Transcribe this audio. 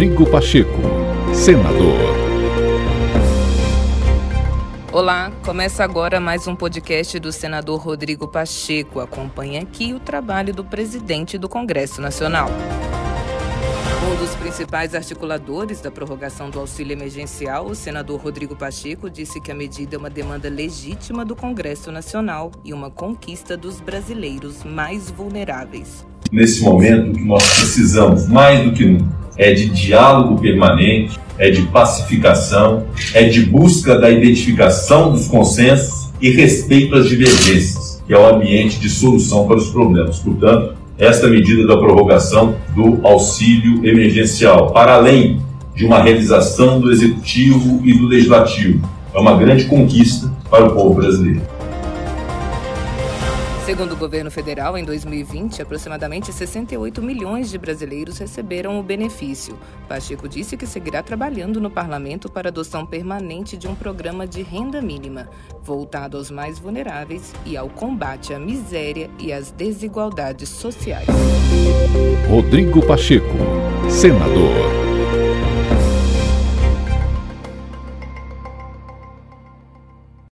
Rodrigo Pacheco, senador. Olá, começa agora mais um podcast do senador Rodrigo Pacheco. Acompanhe aqui o trabalho do presidente do Congresso Nacional. Um dos principais articuladores da prorrogação do auxílio emergencial, o senador Rodrigo Pacheco, disse que a medida é uma demanda legítima do Congresso Nacional e uma conquista dos brasileiros mais vulneráveis. Nesse momento, o que nós precisamos, mais do que nunca, é de diálogo permanente, é de pacificação, é de busca da identificação dos consensos e respeito às divergências, que é o ambiente de solução para os problemas. Portanto, esta medida da prorrogação do auxílio emergencial, para além de uma realização do executivo e do legislativo, é uma grande conquista para o povo brasileiro. Segundo o governo federal, em 2020, aproximadamente 68 milhões de brasileiros receberam o benefício. Pacheco disse que seguirá trabalhando no parlamento para adoção permanente de um programa de renda mínima, voltado aos mais vulneráveis e ao combate à miséria e às desigualdades sociais. Rodrigo Pacheco, senador.